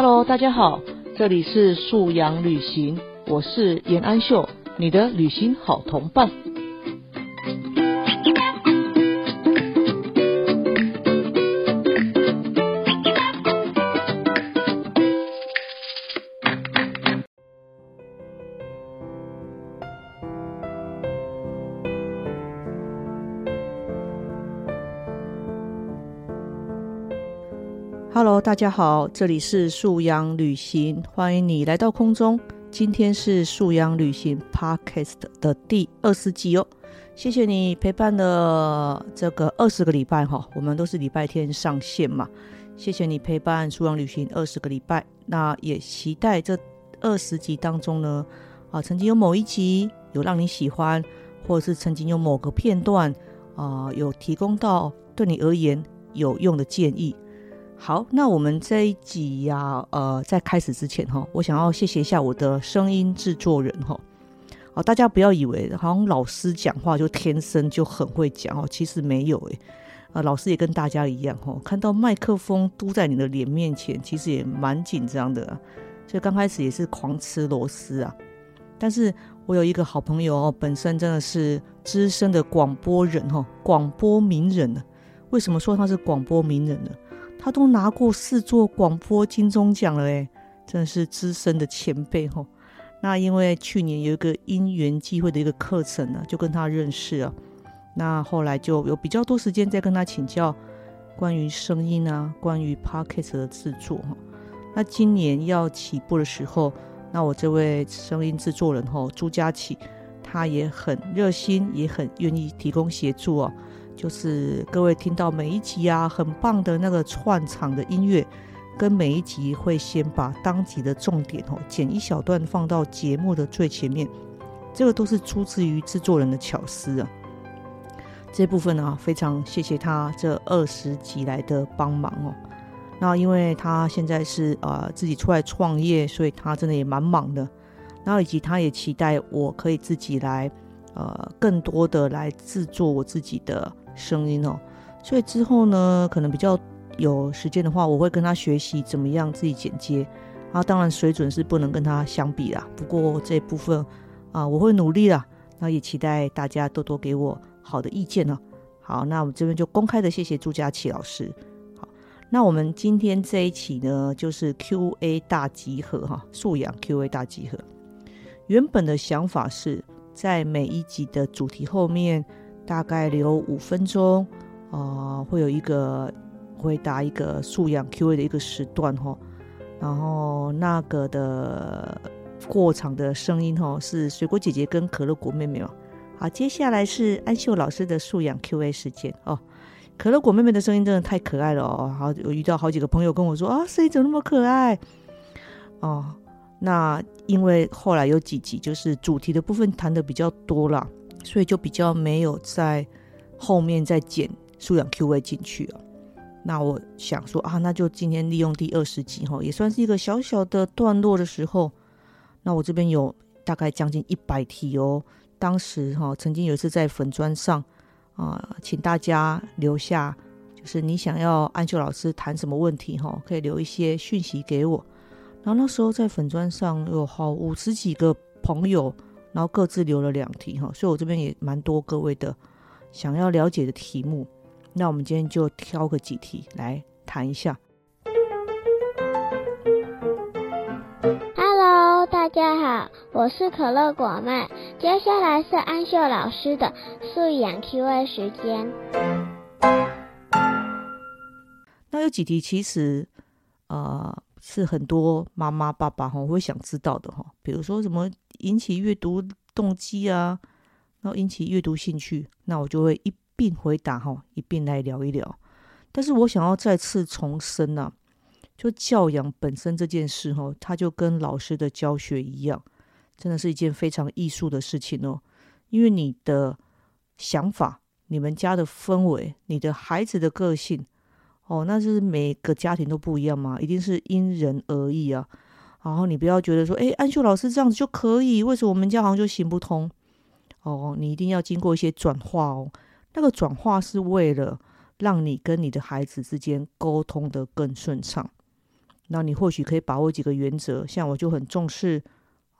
Hello，大家好，这里是素阳旅行，我是严安秀，你的旅行好同伴。大家好，这里是素阳旅行，欢迎你来到空中。今天是素阳旅行 Podcast 的第二十集哦，谢谢你陪伴了这个二十个礼拜哈，我们都是礼拜天上线嘛，谢谢你陪伴素阳旅行二十个礼拜，那也期待这二十集当中呢，啊，曾经有某一集有让你喜欢，或者是曾经有某个片段啊，有提供到对你而言有用的建议。好，那我们这一集呀，呃，在开始之前哈，我想要谢谢一下我的声音制作人哈。哦，大家不要以为好像老师讲话就天生就很会讲哦，其实没有诶。呃，老师也跟大家一样哈，看到麦克风嘟在你的脸面前，其实也蛮紧张的啊，所以刚开始也是狂吃螺丝啊。但是我有一个好朋友哦，本身真的是资深的广播人哈，广播名人呢。为什么说他是广播名人呢？他都拿过四座广播金钟奖了，哎，真的是资深的前辈吼。那因为去年有一个因缘际会的一个课程呢，就跟他认识了。那后来就有比较多时间在跟他请教关于声音啊，关于 podcast 的制作哈。那今年要起步的时候，那我这位声音制作人吼朱佳琪，他也很热心，也很愿意提供协助哦。就是各位听到每一集啊，很棒的那个串场的音乐，跟每一集会先把当集的重点哦剪一小段放到节目的最前面，这个都是出自于制作人的巧思啊。这部分呢，非常谢谢他这二十集来的帮忙哦。那因为他现在是呃自己出来创业，所以他真的也蛮忙的。然后以及他也期待我可以自己来呃更多的来制作我自己的。声音哦，所以之后呢，可能比较有时间的话，我会跟他学习怎么样自己剪接。啊，当然水准是不能跟他相比啦。不过这部分啊，我会努力啦。那也期待大家多多给我好的意见呢。好，那我们这边就公开的谢谢朱佳琪老师。好，那我们今天这一期呢，就是 Q&A 大集合哈，素养 Q&A 大集合。原本的想法是在每一集的主题后面。大概留五分钟，啊，会有一个回答一个素养 Q&A 的一个时段哈，然后那个的过场的声音哈是水果姐姐跟可乐果妹妹哦。好，接下来是安秀老师的素养 Q&A 时间哦。可乐果妹妹的声音真的太可爱了哦，好，我遇到好几个朋友跟我说啊，声音怎么那么可爱哦。那因为后来有几集就是主题的部分谈的比较多了。所以就比较没有在后面再剪素养 Q A 进去了。那我想说啊，那就今天利用第二十集哈，也算是一个小小的段落的时候。那我这边有大概将近一百题哦。当时哈，曾经有一次在粉砖上啊，请大家留下，就是你想要安秀老师谈什么问题哈，可以留一些讯息给我。然后那时候在粉砖上有好五十几个朋友。然后各自留了两题哈，所以我这边也蛮多各位的想要了解的题目。那我们今天就挑个几题来谈一下。Hello，大家好，我是可乐果妹。接下来是安秀老师的素养 Q&A 时间。那有几题其实呃是很多妈妈爸爸哈会想知道的哈，比如说什么？引起阅读动机啊，然后引起阅读兴趣，那我就会一并回答哈，一并来聊一聊。但是我想要再次重申呐，就教养本身这件事哈，它就跟老师的教学一样，真的是一件非常艺术的事情哦。因为你的想法、你们家的氛围、你的孩子的个性，哦，那就是每个家庭都不一样嘛，一定是因人而异啊。然后你不要觉得说，哎，安秀老师这样子就可以，为什么我们家好像就行不通？哦，你一定要经过一些转化哦。那个转化是为了让你跟你的孩子之间沟通的更顺畅。那你或许可以把握几个原则，像我就很重视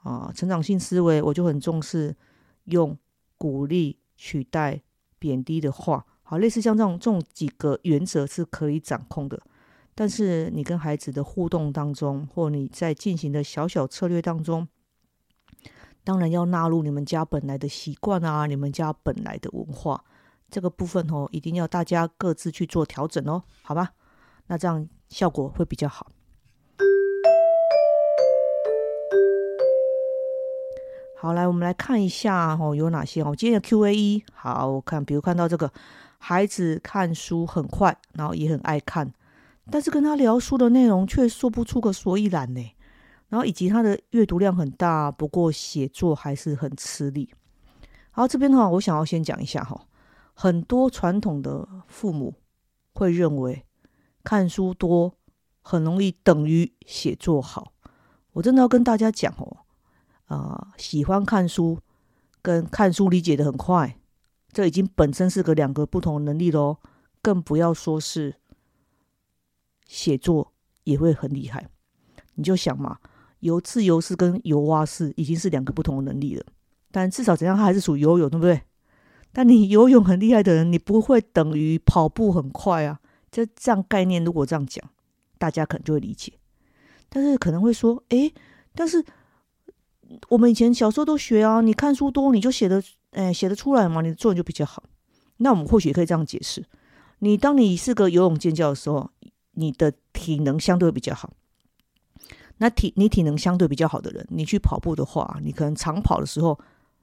啊成长性思维，我就很重视用鼓励取代贬低的话，好，类似像这种这种几个原则是可以掌控的。但是你跟孩子的互动当中，或你在进行的小小策略当中，当然要纳入你们家本来的习惯啊，你们家本来的文化这个部分哦，一定要大家各自去做调整哦，好吧？那这样效果会比较好。好，来我们来看一下哦，有哪些哦？今天的 Q A 一，好，我看，比如看到这个孩子看书很快，然后也很爱看。但是跟他聊书的内容却说不出个所以然呢，然后以及他的阅读量很大，不过写作还是很吃力。好，这边的话，我想要先讲一下哈，很多传统的父母会认为看书多很容易等于写作好。我真的要跟大家讲哦，啊，喜欢看书跟看书理解的很快，这已经本身是个两个不同的能力喽，更不要说是。写作也会很厉害，你就想嘛，游自由式跟游蛙式已经是两个不同的能力了。但至少怎样，它还是属于游泳，对不对？但你游泳很厉害的人，你不会等于跑步很快啊。这这样概念，如果这样讲，大家可能就会理解。但是可能会说，诶，但是我们以前小时候都学啊，你看书多，你就写的，诶，写得出来嘛，你的作文就比较好。那我们或许也可以这样解释：你当你是个游泳健将的时候。你的体能相对比较好，那体你体能相对比较好的人，你去跑步的话，你可能长跑的时候，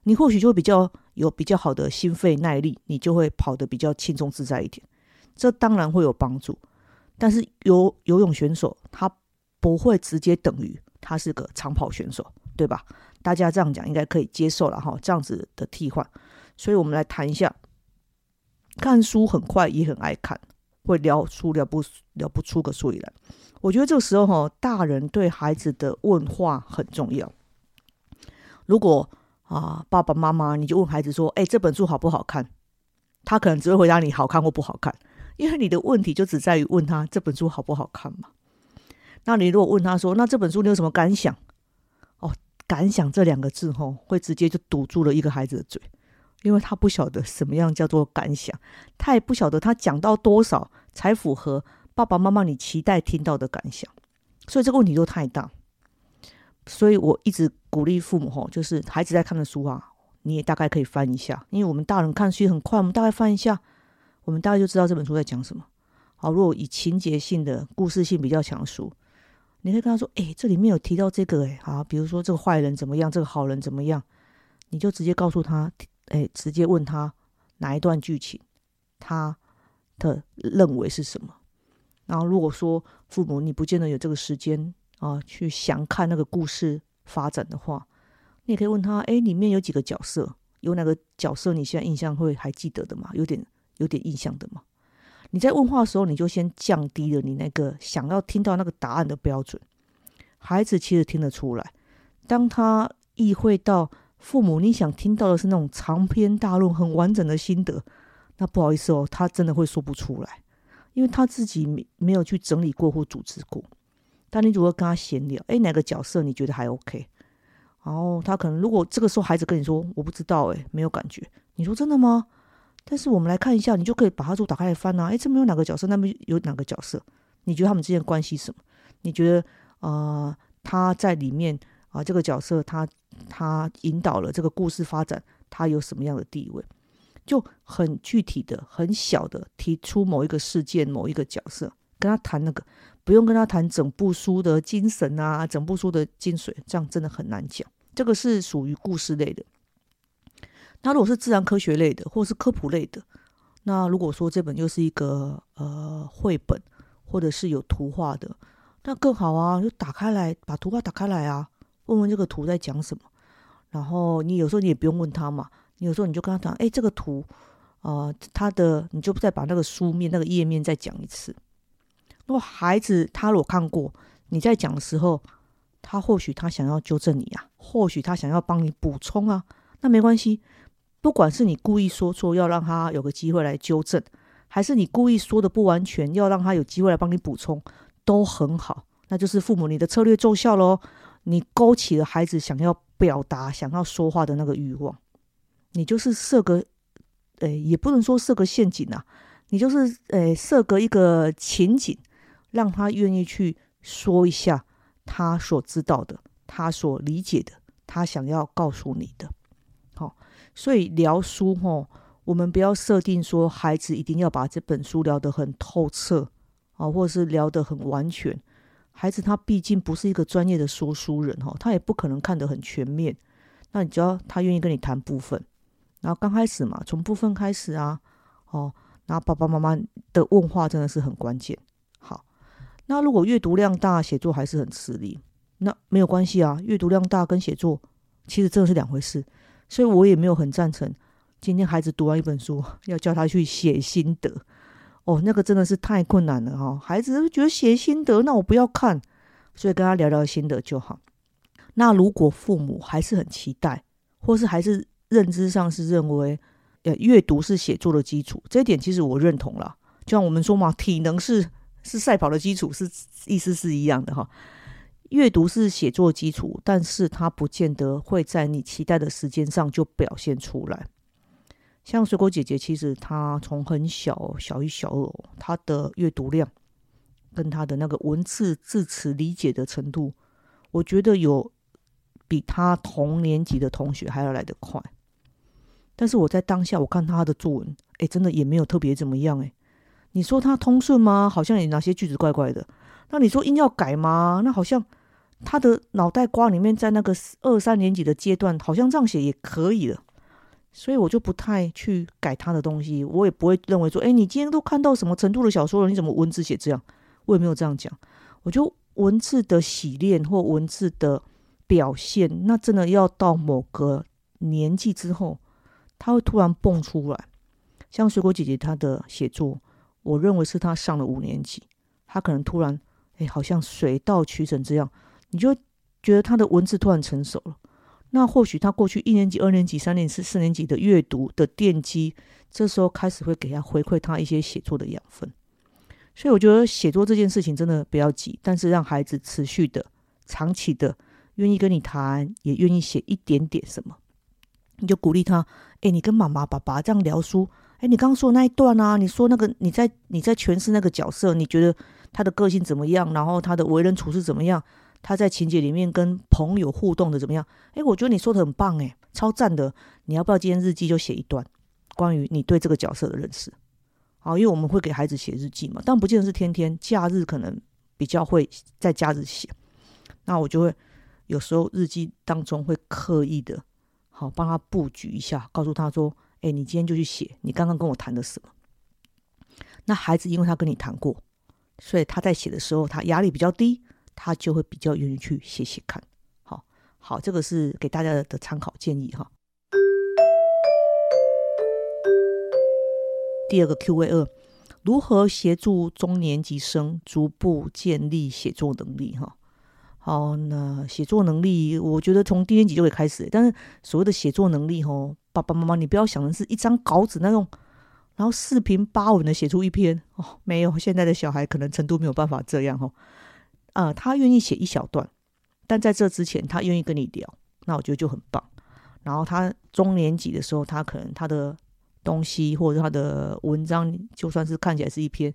你或许就会比较有比较好的心肺耐力，你就会跑得比较轻松自在一点。这当然会有帮助，但是游游泳选手他不会直接等于他是个长跑选手，对吧？大家这样讲应该可以接受了哈，这样子的替换。所以我们来谈一下，看书很快也很爱看。会聊出聊不聊不出个所以然。我觉得这个时候哈，大人对孩子的问话很重要。如果啊，爸爸妈妈你就问孩子说：“哎，这本书好不好看？”他可能只会回答你好看或不好看，因为你的问题就只在于问他这本书好不好看嘛。那你如果问他说：“那这本书你有什么感想？”哦，感想这两个字吼，会直接就堵住了一个孩子的嘴。因为他不晓得什么样叫做感想，他也不晓得他讲到多少才符合爸爸妈妈你期待听到的感想，所以这个问题就太大。所以我一直鼓励父母吼，就是孩子在看的书啊，你也大概可以翻一下，因为我们大人看书很快，我们大概翻一下，我们大概就知道这本书在讲什么。好，如果以情节性的、故事性比较强的书，你可以跟他说：“哎，这里面有提到这个，哎，好，比如说这个坏人怎么样，这个好人怎么样，你就直接告诉他。”哎，直接问他哪一段剧情，他的认为是什么？然后如果说父母你不见得有这个时间啊，去详看那个故事发展的话，你也可以问他：哎，里面有几个角色？有哪个角色你现在印象会还记得的吗？有点有点印象的吗？你在问话的时候，你就先降低了你那个想要听到那个答案的标准。孩子其实听得出来，当他意会到。父母，你想听到的是那种长篇大论、很完整的心得，那不好意思哦，他真的会说不出来，因为他自己没没有去整理过或组织过。但你如果跟他闲聊，哎，哪个角色你觉得还 OK？然后他可能如果这个时候孩子跟你说我不知道，哎，没有感觉，你说真的吗？但是我们来看一下，你就可以把他书打开来翻啊，哎，这边有哪个角色，那边有哪个角色？你觉得他们之间关系什么？你觉得呃他在里面？啊，这个角色他他引导了这个故事发展，他有什么样的地位？就很具体的、很小的提出某一个事件、某一个角色，跟他谈那个，不用跟他谈整部书的精神啊，整部书的精髓，这样真的很难讲。这个是属于故事类的。那如果是自然科学类的，或是科普类的，那如果说这本又是一个呃绘本，或者是有图画的，那更好啊，就打开来，把图画打开来啊。问问这个图在讲什么，然后你有时候你也不用问他嘛，你有时候你就跟他讲，哎，这个图，呃，他的你就再把那个书面那个页面再讲一次。如果孩子他如果看过你在讲的时候，他或许他想要纠正你啊，或许他想要帮你补充啊，那没关系，不管是你故意说错要让他有个机会来纠正，还是你故意说的不完全要让他有机会来帮你补充，都很好。那就是父母你的策略奏效喽，你勾起了孩子想要表达、想要说话的那个欲望，你就是设个，诶，也不能说设个陷阱啊，你就是诶设个一个情景，让他愿意去说一下他所知道的、他所理解的、他想要告诉你的。好，所以聊书哈，我们不要设定说孩子一定要把这本书聊得很透彻啊，或者是聊得很完全。孩子他毕竟不是一个专业的说书人哈，他也不可能看得很全面。那你只要他愿意跟你谈部分，然后刚开始嘛，从部分开始啊，哦，然后爸爸妈妈的问话真的是很关键。好，那如果阅读量大，写作还是很吃力，那没有关系啊。阅读量大跟写作其实真的是两回事，所以我也没有很赞成今天孩子读完一本书要叫他去写心得。哦，那个真的是太困难了哈！孩子觉得写心得，那我不要看，所以跟他聊聊心得就好。那如果父母还是很期待，或是还是认知上是认为，呃，阅读是写作的基础，这一点其实我认同了。就像我们说嘛，体能是是赛跑的基础，是意思是一样的哈。阅读是写作基础，但是它不见得会在你期待的时间上就表现出来。像水果姐姐，其实她从很小小一、小二，她的阅读量跟她的那个文字字词理解的程度，我觉得有比她同年级的同学还要来得快。但是我在当下，我看她的作文，哎，真的也没有特别怎么样，哎。你说她通顺吗？好像有哪些句子怪怪的。那你说音要改吗？那好像她的脑袋瓜里面，在那个二三年级的阶段，好像这样写也可以了。所以我就不太去改他的东西，我也不会认为说，哎，你今天都看到什么程度的小说了？你怎么文字写这样？我也没有这样讲。我就文字的洗练或文字的表现，那真的要到某个年纪之后，他会突然蹦出来。像水果姐姐她的写作，我认为是她上了五年级，她可能突然，哎，好像水到渠成这样，你就觉得她的文字突然成熟了。那或许他过去一年级、二年级、三年级、四年级的阅读的奠基，这时候开始会给他回馈他一些写作的养分。所以我觉得写作这件事情真的不要急，但是让孩子持续的、长期的愿意跟你谈，也愿意写一点点什么，你就鼓励他。哎，你跟妈妈、爸爸这样聊书，哎，你刚刚说那一段啊，你说那个你在你在诠释那个角色，你觉得他的个性怎么样？然后他的为人处事怎么样？他在情节里面跟朋友互动的怎么样？诶，我觉得你说的很棒，诶，超赞的。你要不要今天日记就写一段关于你对这个角色的认识？好，因为我们会给孩子写日记嘛，但不见得是天天，假日可能比较会在假日写。那我就会有时候日记当中会刻意的，好帮他布局一下，告诉他说：“诶，你今天就去写你刚刚跟我谈的什么。”那孩子因为他跟你谈过，所以他在写的时候他压力比较低。他就会比较愿意去写写看，好好，这个是给大家的参考建议哈。第二个 Q&A 二，如何协助中年级生逐步建立写作能力？哈，好，那写作能力，我觉得从低年级就可以开始。但是所谓的写作能力，哈，爸爸妈妈，你不要想的是一张稿纸那种，然后四平八稳的写出一篇哦，没有，现在的小孩可能程度没有办法这样哈。呃，他愿意写一小段，但在这之前，他愿意跟你聊，那我觉得就很棒。然后他中年级的时候，他可能他的东西或者他的文章，就算是看起来是一篇，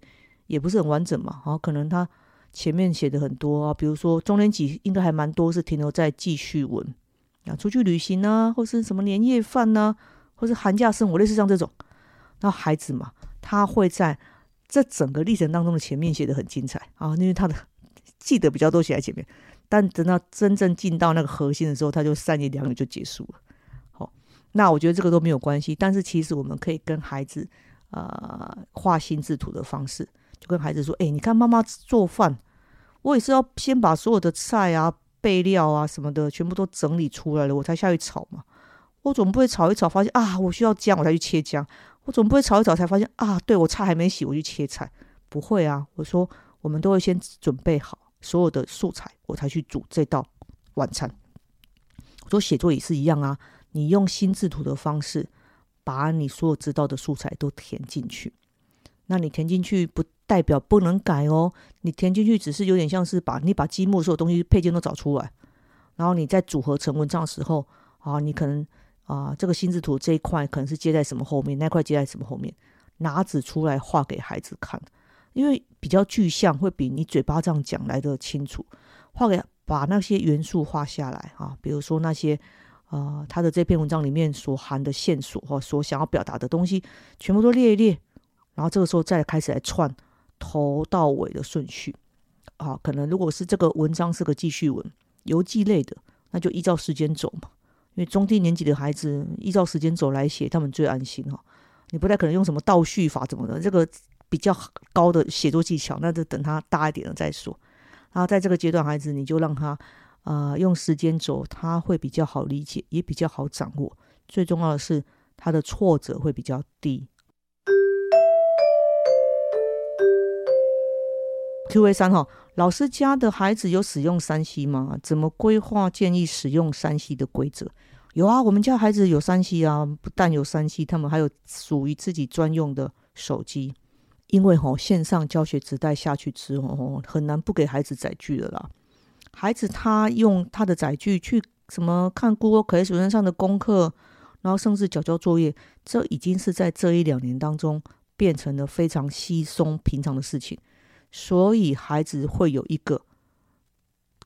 也不是很完整嘛。然后可能他前面写的很多啊，比如说中年级应该还蛮多是停留在记叙文啊，出去旅行啊，或是什么年夜饭呐，或是寒假生活，类似像这种。那孩子嘛，他会在这整个历程当中的前面写的很精彩啊，因为他的。记得比较多写在前面，但等到真正进到那个核心的时候，他就三言两语就结束了。好，那我觉得这个都没有关系。但是其实我们可以跟孩子呃画心智图的方式，就跟孩子说：“哎，你看妈妈做饭，我也是要先把所有的菜啊、备料啊什么的全部都整理出来了，我才下去炒嘛。我总不会炒一炒发现啊，我需要姜，我才去切姜。我总不会炒一炒才发现啊，对我菜还没洗，我去切菜。不会啊，我说我们都会先准备好。”所有的素材，我才去煮这道晚餐。我说写作也是一样啊，你用心智图的方式，把你所有知道的素材都填进去。那你填进去，不代表不能改哦。你填进去只是有点像是把你把积木所有东西配件都找出来，然后你在组合成文章的时候啊，你可能啊这个心智图这一块可能是接在什么后面，那块接在什么后面，拿纸出来画给孩子看，因为比较具象，会比你嘴巴这样讲来的清楚。画给把那些元素画下来啊，比如说那些。啊，他的这篇文章里面所含的线索或所想要表达的东西，全部都列一列，然后这个时候再开始来串头到尾的顺序。啊，可能如果是这个文章是个记叙文、游记类的，那就依照时间走嘛。因为中低年级的孩子依照时间走来写，他们最安心哈。你不太可能用什么倒叙法怎么的，这个比较高的写作技巧，那就等他大一点了再说。然后在这个阶段，孩子你就让他。啊，用时间轴，他会比较好理解，也比较好掌握。最重要的是，他的挫折会比较低。Q&A 三哈，老师家的孩子有使用三 C 吗？怎么规划建议使用三 C 的规则？有啊，我们家孩子有三 C 啊，不但有三 C，他们还有属于自己专用的手机。因为哈，线上教学时代下去之后，很难不给孩子载具了啦。孩子他用他的载具去什么看 Google Classroom 上的功课，然后甚至交交作业，这已经是在这一两年当中变成了非常稀松平常的事情。所以孩子会有一个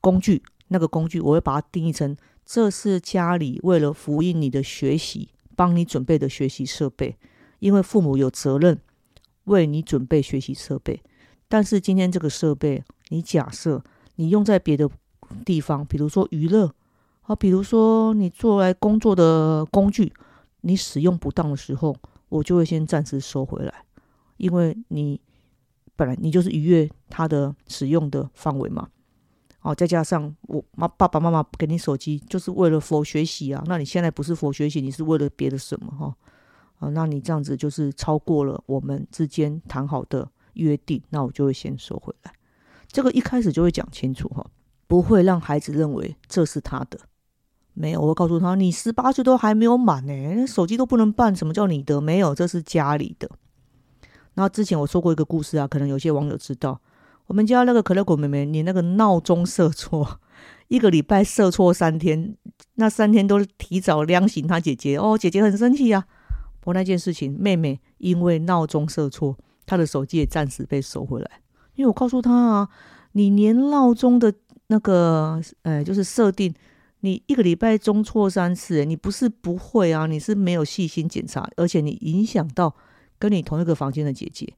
工具，那个工具我会把它定义成，这是家里为了福音你的学习，帮你准备的学习设备。因为父母有责任为你准备学习设备，但是今天这个设备，你假设。你用在别的地方，比如说娱乐，啊，比如说你做来工作的工具，你使用不当的时候，我就会先暂时收回来，因为你本来你就是逾越它的使用的范围嘛，哦，再加上我妈爸爸妈妈给你手机就是为了佛学习啊，那你现在不是佛学习，你是为了别的什么哈？啊，那你这样子就是超过了我们之间谈好的约定，那我就会先收回来。这个一开始就会讲清楚哈，不会让孩子认为这是他的。没有，我会告诉他，你十八岁都还没有满呢，手机都不能办，什么叫你的？没有，这是家里的。那之前我说过一个故事啊，可能有些网友知道，我们家那个可乐果妹妹，你那个闹钟设错，一个礼拜设错三天，那三天都提早亮醒她姐姐哦，姐姐很生气呀。我那件事情，妹妹因为闹钟设错，她的手机也暂时被收回来。因为我告诉她啊，你连闹钟的那个，呃，就是设定，你一个礼拜中错三次，你不是不会啊，你是没有细心检查，而且你影响到跟你同一个房间的姐姐，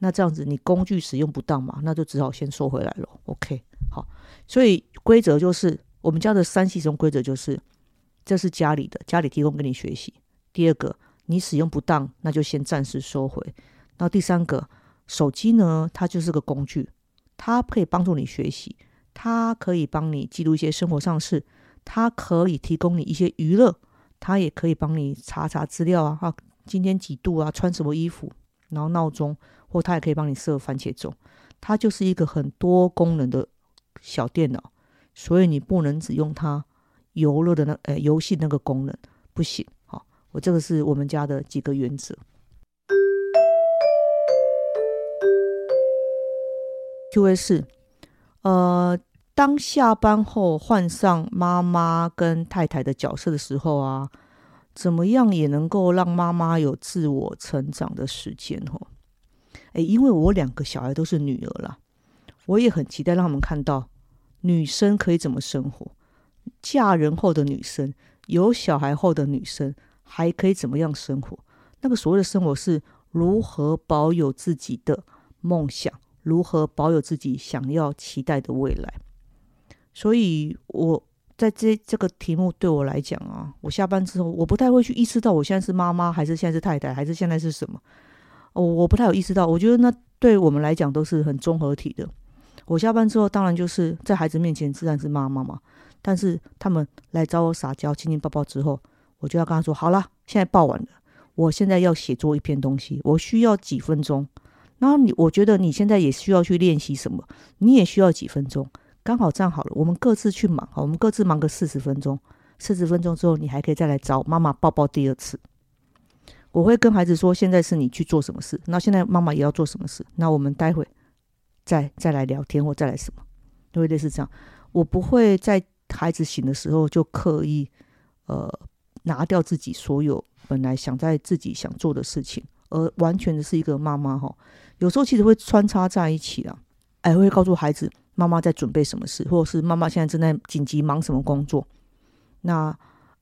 那这样子你工具使用不当嘛，那就只好先收回来了。OK，好，所以规则就是我们家的三系中规则就是，这是家里的，家里提供给你学习。第二个，你使用不当，那就先暂时收回。那第三个。手机呢，它就是个工具，它可以帮助你学习，它可以帮你记录一些生活上事，它可以提供你一些娱乐，它也可以帮你查查资料啊，哈，今天几度啊，穿什么衣服，然后闹钟，或它也可以帮你设番茄钟，它就是一个很多功能的小电脑，所以你不能只用它游乐的那呃游戏那个功能，不行，我这个是我们家的几个原则。Q&A 是，呃，当下班后换上妈妈跟太太的角色的时候啊，怎么样也能够让妈妈有自我成长的时间哦。哎，因为我两个小孩都是女儿啦，我也很期待让他们看到女生可以怎么生活，嫁人后的女生，有小孩后的女生还可以怎么样生活？那个所谓的生活是如何保有自己的梦想？如何保有自己想要期待的未来？所以，我在这这个题目对我来讲啊，我下班之后，我不太会去意识到我现在是妈妈，还是现在是太太，还是现在是什么？我我不太有意识到。我觉得那对我们来讲都是很综合体的。我下班之后，当然就是在孩子面前自然是妈妈嘛。但是他们来找我撒娇、亲亲抱抱之后，我就要跟他说：“好了，现在抱完了，我现在要写作一篇东西，我需要几分钟。”然后你，我觉得你现在也需要去练习什么？你也需要几分钟，刚好这样好了。我们各自去忙，好，我们各自忙个四十分钟。四十分钟之后，你还可以再来找妈妈抱抱第二次。我会跟孩子说，现在是你去做什么事，那现在妈妈也要做什么事，那我们待会再再来聊天或再来什么，就会类似这样。我不会在孩子醒的时候就刻意呃拿掉自己所有本来想在自己想做的事情，而完全的是一个妈妈哈。有时候其实会穿插在一起啊，哎，会告诉孩子妈妈在准备什么事，或者是妈妈现在正在紧急忙什么工作，那。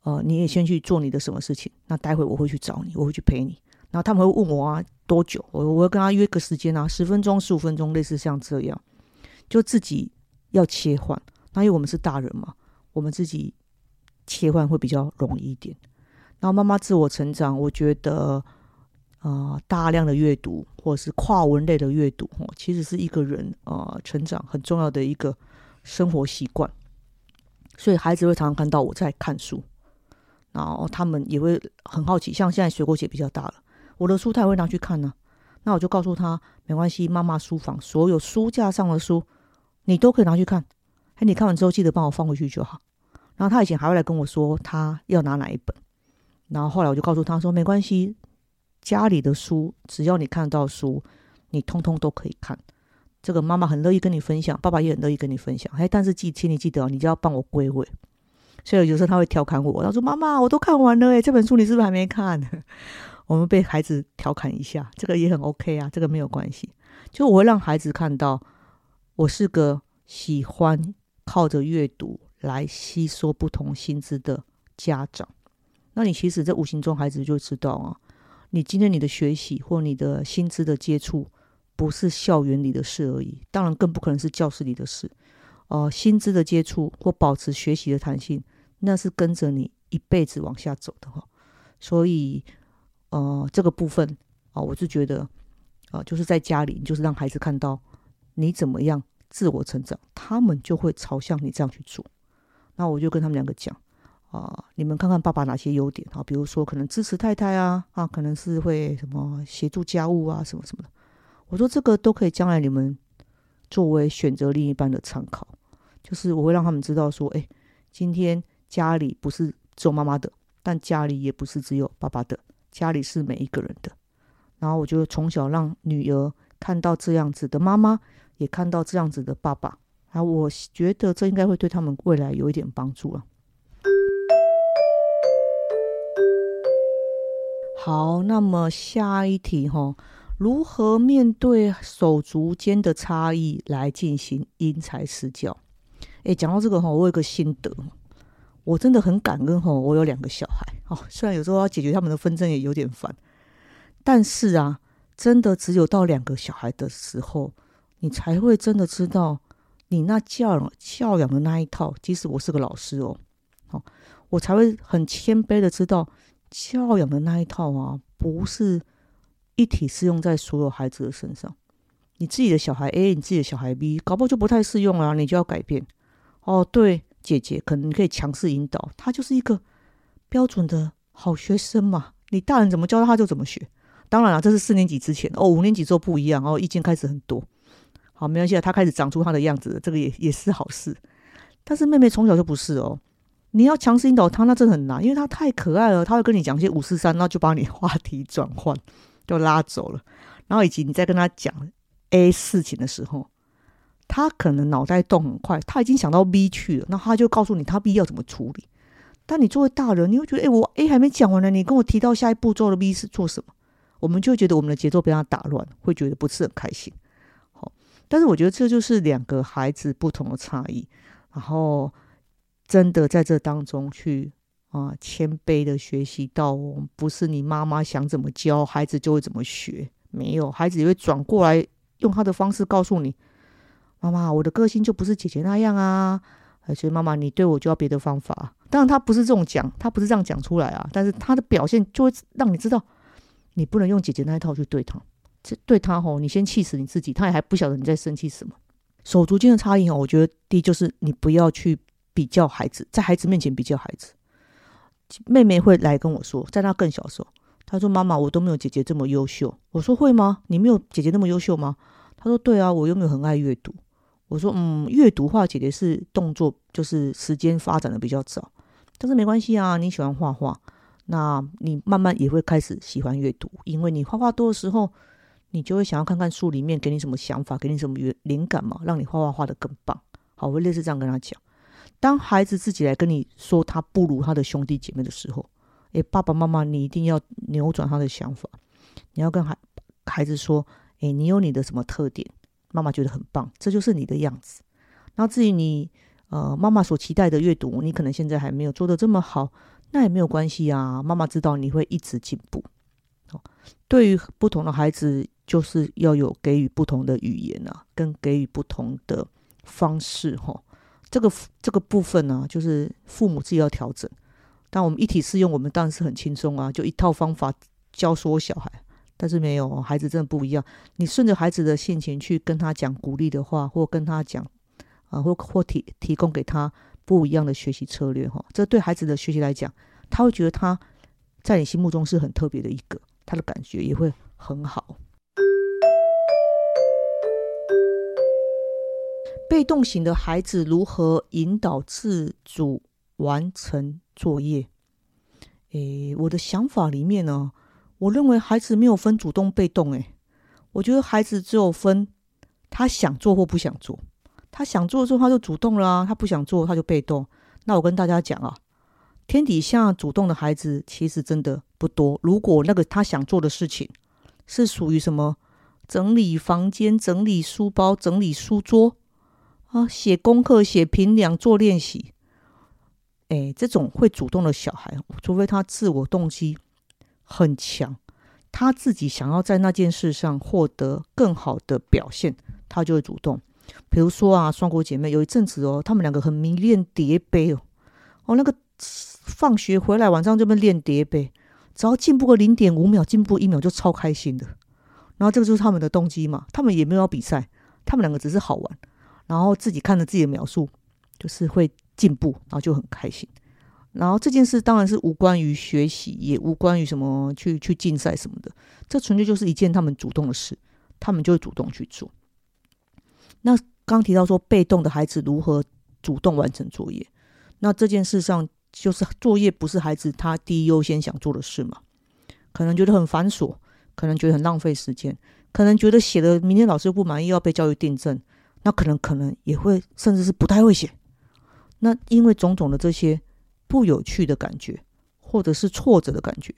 呃，你也先去做你的什么事情，那待会我会去找你，我会去陪你。然后他们会问我啊，多久？我我会跟他约个时间啊，十分钟、十五分钟，类似像这样，就自己要切换。那因为我们是大人嘛，我们自己切换会比较容易一点。然后妈妈自我成长，我觉得啊，大量的阅读或者是跨文类的阅读，哦，其实是一个人啊成长很重要的一个生活习惯。所以孩子会常常看到我在看书。然后他们也会很好奇，像现在水果姐比较大了，我的书他也会拿去看呢。那我就告诉他，没关系，妈妈书房所有书架上的书，你都可以拿去看。哎，你看完之后记得帮我放回去就好。然后他以前还会来跟我说他要拿哪一本，然后后来我就告诉他说，没关系，家里的书只要你看到书，你通通都可以看。这个妈妈很乐意跟你分享，爸爸也很乐意跟你分享。哎，但是记，请你记得哦，你就要帮我归位。所以有时候他会调侃我，他说：“妈妈，我都看完了，诶，这本书你是不是还没看？” 我们被孩子调侃一下，这个也很 OK 啊，这个没有关系。就我会让孩子看到，我是个喜欢靠着阅读来吸收不同薪资的家长。那你其实这无形中孩子就知道啊，你今天你的学习或你的薪资的接触，不是校园里的事而已，当然更不可能是教室里的事。哦，薪资的接触或保持学习的弹性。那是跟着你一辈子往下走的哈，所以呃，这个部分啊，我是觉得啊，就是在家里，就是让孩子看到你怎么样自我成长，他们就会朝向你这样去做。那我就跟他们两个讲啊，你们看看爸爸哪些优点啊，比如说可能支持太太啊，啊，可能是会什么协助家务啊，什么什么的。我说这个都可以将来你们作为选择另一半的参考，就是我会让他们知道说，哎，今天。家里不是只有妈妈的，但家里也不是只有爸爸的，家里是每一个人的。然后我就从小让女儿看到这样子的妈妈，也看到这样子的爸爸。啊，我觉得这应该会对他们未来有一点帮助了。好，那么下一题哈，如何面对手足间的差异来进行因材施教？诶，讲到这个哈，我有个心得。我真的很感恩吼，我有两个小孩哦。虽然有时候要解决他们的纷争也有点烦，但是啊，真的只有到两个小孩的时候，你才会真的知道你那教养教养的那一套。即使我是个老师哦，好，我才会很谦卑的知道教养的那一套啊，不是一体适用在所有孩子的身上。你自己的小孩 A，你自己的小孩 B，搞不好就不太适用了，你就要改变哦。对。姐姐可能你可以强势引导他，就是一个标准的好学生嘛。你大人怎么教他就怎么学。当然了，这是四年级之前哦，五年级之后不一样哦，意见开始很多。好，没关系啊，他开始长出他的样子，这个也也是好事。但是妹妹从小就不是哦，你要强势引导他，那真的很难，因为他太可爱了，他会跟你讲些五四三，那就把你 话题转换，就拉走了。然后以及你在跟他讲 A 事情的时候。他可能脑袋动很快，他已经想到 B 去了，那他就告诉你他 B 要怎么处理。但你作为大人，你会觉得，哎，我 A 还没讲完呢，你跟我提到下一步骤的 B 是做什么？我们就觉得我们的节奏被他打乱，会觉得不是很开心。但是我觉得这就是两个孩子不同的差异。然后真的在这当中去啊，谦卑的学习到，不是你妈妈想怎么教孩子就会怎么学，没有，孩子也会转过来用他的方式告诉你。妈妈，我的个性就不是姐姐那样啊，所以妈妈，你对我就要别的方法。当然，他不是这种讲，他不是这样讲出来啊，但是他的表现就会让你知道，你不能用姐姐那一套去对他。这对他吼，你先气死你自己，他也还不晓得你在生气什么。手足间的差异哦，我觉得第一就是你不要去比较孩子，在孩子面前比较孩子。妹妹会来跟我说，在她更小的时候，她说：“妈妈，我都没有姐姐这么优秀。”我说：“会吗？你没有姐姐那么优秀吗？”她说：“对啊，我又没有很爱阅读。”我说，嗯，阅读画姐姐是动作，就是时间发展的比较早，但是没关系啊，你喜欢画画，那你慢慢也会开始喜欢阅读，因为你画画多的时候，你就会想要看看书里面给你什么想法，给你什么灵感嘛，让你画画画得更棒。好，我会类似这样跟他讲。当孩子自己来跟你说他不如他的兄弟姐妹的时候，诶，爸爸妈妈，你一定要扭转他的想法，你要跟孩孩子说，诶，你有你的什么特点，妈妈觉得很棒，这就是你的样子。然后至于你，呃，妈妈所期待的阅读，你可能现在还没有做的这么好，那也没有关系啊。妈妈知道你会一直进步。好，对于不同的孩子，就是要有给予不同的语言啊，跟给予不同的方式，哈。这个这个部分呢，就是父母自己要调整。但我们一体适用，我们当然是很轻松啊，就一套方法教所有小孩。但是没有孩子真的不一样，你顺着孩子的性情去跟他讲鼓励的话，或跟他讲啊，或或提提供给他不一样的学习策略哈，这对孩子的学习来讲，他会觉得他在你心目中是很特别的一个，他的感觉也会很好。被动型的孩子如何引导自主完成作业？诶，我的想法里面呢，我认为孩子没有分主动被动。诶，我觉得孩子只有分他想做或不想做。他想做的时候他就主动了，他不想做他就被动。那我跟大家讲啊，天底下主动的孩子其实真的不多。如果那个他想做的事情是属于什么整理房间、整理书包、整理书桌。啊，写功课、写评量、做练习，哎，这种会主动的小孩，除非他自我动机很强，他自己想要在那件事上获得更好的表现，他就会主动。比如说啊，双国姐妹有一阵子哦，她们两个很迷恋叠杯哦，哦，那个放学回来晚上就边练叠杯，只要进步个零点五秒，进步一秒就超开心的。然后这个就是他们的动机嘛，他们也没有要比赛，他们两个只是好玩。然后自己看着自己的描述，就是会进步，然后就很开心。然后这件事当然是无关于学习，也无关于什么去去竞赛什么的，这纯粹就是一件他们主动的事，他们就会主动去做。那刚提到说被动的孩子如何主动完成作业，那这件事上就是作业不是孩子他第一优先想做的事嘛？可能觉得很繁琐，可能觉得很浪费时间，可能觉得写的明天老师不满意要被教育订正。那可能可能也会，甚至是不太会写。那因为种种的这些不有趣的感觉，或者是挫折的感觉，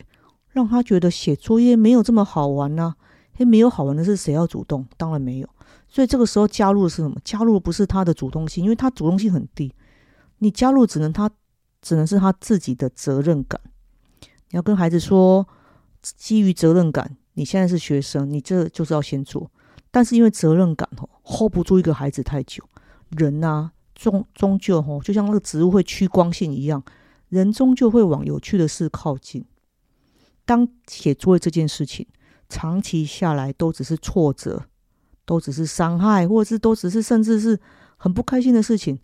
让他觉得写作业没有这么好玩呢？诶，没有好玩的是谁要主动？当然没有。所以这个时候加入的是什么？加入的不是他的主动性，因为他主动性很低。你加入只能他只能是他自己的责任感。你要跟孩子说，基于责任感，你现在是学生，你这就是要先做。但是因为责任感哦，hold 不住一个孩子太久，人呐终终究吼，就像那个植物会趋光性一样，人终究会往有趣的事靠近。当写作业这件事情长期下来都只是挫折，都只是伤害，或者是都只是甚至是很不开心的事情，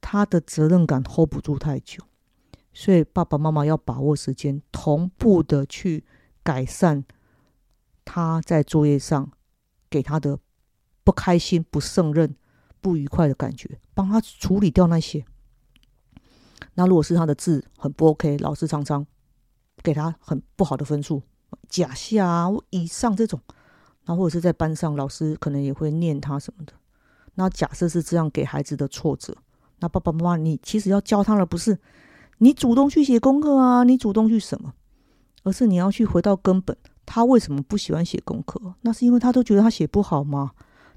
他的责任感 hold 不住太久，所以爸爸妈妈要把握时间，同步的去改善他在作业上。给他的不开心、不胜任、不愉快的感觉，帮他处理掉那些。那如果是他的字很不 OK，老师常常给他很不好的分数，假下啊、以上这种，然后或者是在班上，老师可能也会念他什么的。那假设是这样给孩子的挫折，那爸爸妈妈，你其实要教他的不是你主动去写功课啊，你主动去什么，而是你要去回到根本。他为什么不喜欢写功课？那是因为他都觉得他写不好吗？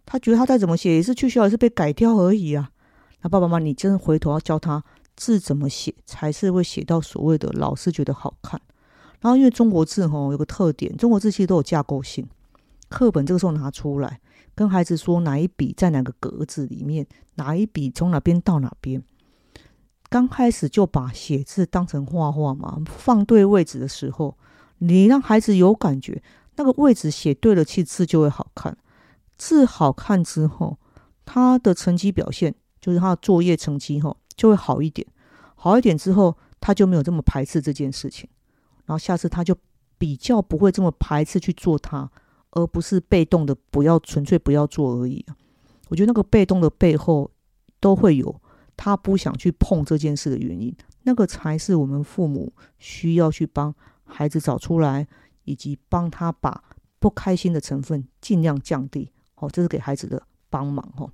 他觉得他再怎么写也是去学校也是被改掉而已啊。那爸爸妈妈，你真的回头要教他字怎么写，才是会写到所谓的老师觉得好看。然后因为中国字吼有个特点，中国字其实都有架构性。课本这个时候拿出来，跟孩子说哪一笔在哪个格子里面，哪一笔从哪边到哪边。刚开始就把写字当成画画嘛，放对位置的时候。你让孩子有感觉，那个位置写对了，其实字就会好看。字好看之后，他的成绩表现，就是他的作业成绩，吼就会好一点。好一点之后，他就没有这么排斥这件事情。然后下次他就比较不会这么排斥去做它，而不是被动的不要纯粹不要做而已。我觉得那个被动的背后，都会有他不想去碰这件事的原因。那个才是我们父母需要去帮孩子找出来，以及帮他把不开心的成分尽量降低。哦，这是给孩子的帮忙哦。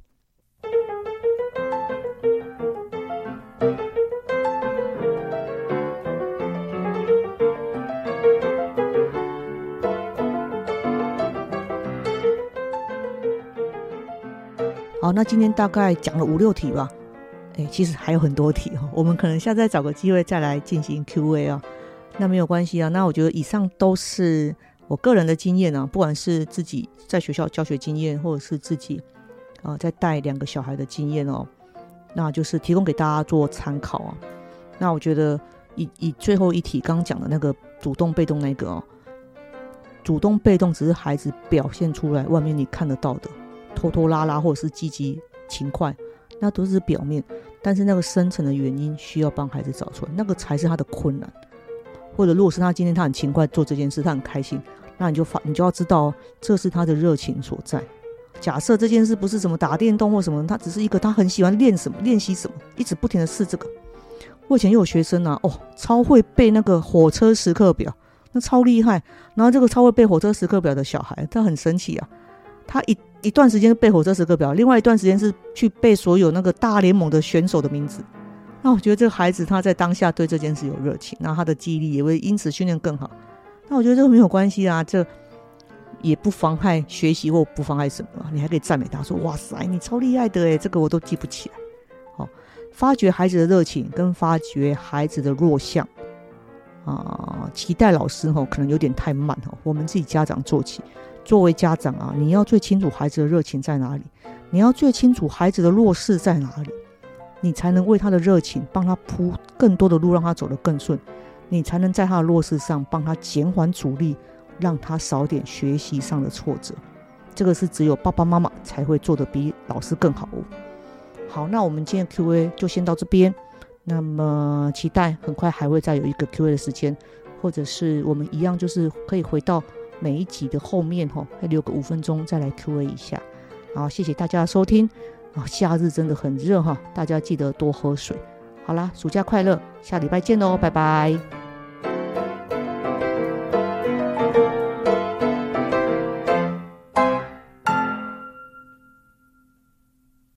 好，那今天大概讲了五六题吧。哎，其实还有很多题哈，我们可能下次再找个机会再来进行 Q&A 啊。那没有关系啊。那我觉得以上都是我个人的经验啊，不管是自己在学校教学经验，或者是自己啊在带两个小孩的经验哦，那就是提供给大家做参考啊。那我觉得以以最后一题刚刚讲的那个主动被动那个哦，主动被动只是孩子表现出来外面你看得到的。拖拖拉拉，或者是积极勤快，那都是表面，但是那个深层的原因需要帮孩子找出来，那个才是他的困难。或者，如果是他今天他很勤快做这件事，他很开心，那你就发，你就要知道这是他的热情所在。假设这件事不是什么打电动或什么，他只是一个他很喜欢练什么练习什么，一直不停的试这个。我以前有学生啊，哦，超会背那个火车时刻表，那超厉害。然后这个超会背火车时刻表的小孩，他很神奇啊，他一。一段时间背火车时刻表，另外一段时间是去背所有那个大联盟的选手的名字。那我觉得这个孩子他在当下对这件事有热情，那他的记忆力也会因此训练更好。那我觉得这个没有关系啊，这也不妨害学习或不妨碍什么，你还可以赞美他说：“哇塞，你超厉害的诶，这个我都记不起来。”好，发掘孩子的热情跟发掘孩子的弱项啊，期待老师哈可能有点太慢哈，我们自己家长做起。作为家长啊，你要最清楚孩子的热情在哪里，你要最清楚孩子的弱势在哪里，你才能为他的热情帮他铺更多的路，让他走得更顺，你才能在他的弱势上帮他减缓阻力，让他少点学习上的挫折。这个是只有爸爸妈妈才会做的比老师更好哦。好，那我们今天 Q&A 就先到这边，那么期待很快还会再有一个 Q&A 的时间，或者是我们一样就是可以回到。每一集的后面哈，还留个五分钟再来 Q&A 一下。好，谢谢大家的收听。啊，夏日真的很热哈，大家记得多喝水。好啦，暑假快乐，下礼拜见喽，拜拜。